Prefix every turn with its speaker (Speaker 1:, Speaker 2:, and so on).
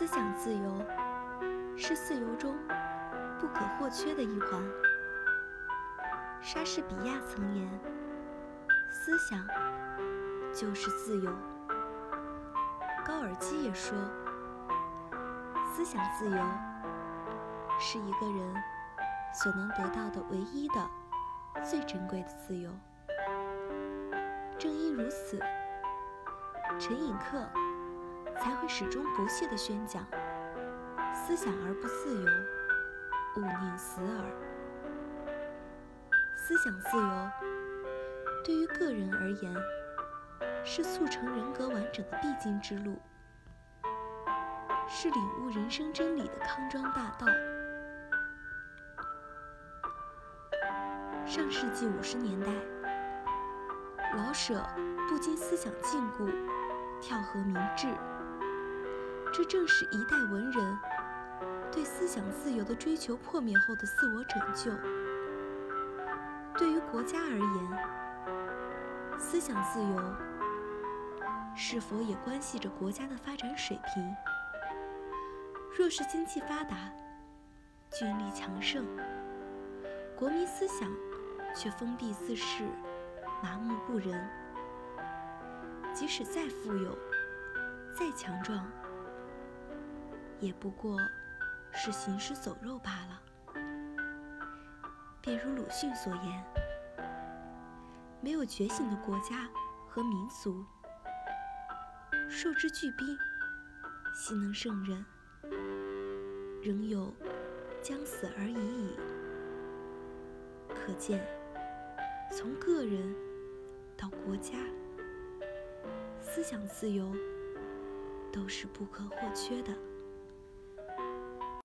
Speaker 1: 思想自由是自由中不可或缺的一环。莎士比亚曾言：“思想就是自由。”高尔基也说：“思想自由是一个人所能得到的唯一的、最珍贵的自由。”正因如此，陈寅恪才会始终不懈地宣讲：“思想而不自由，勿宁死耳。”思想自由对于个人而言，是促成人格完整的必经之路，是领悟人生真理的康庄大道。上世纪五十年代。老舍不禁思想禁锢，跳河明志。这正是一代文人对思想自由的追求破灭后的自我拯救。对于国家而言，思想自由是否也关系着国家的发展水平？若是经济发达，军力强盛，国民思想却封闭自恃。麻木不仁，即使再富有、再强壮，也不过是行尸走肉罢了。便如鲁迅所言：“没有觉醒的国家和民族，受之巨兵，岂能胜任？仍有将死而已矣。”可见，从个人。到国家，思想自由都是不可或缺的。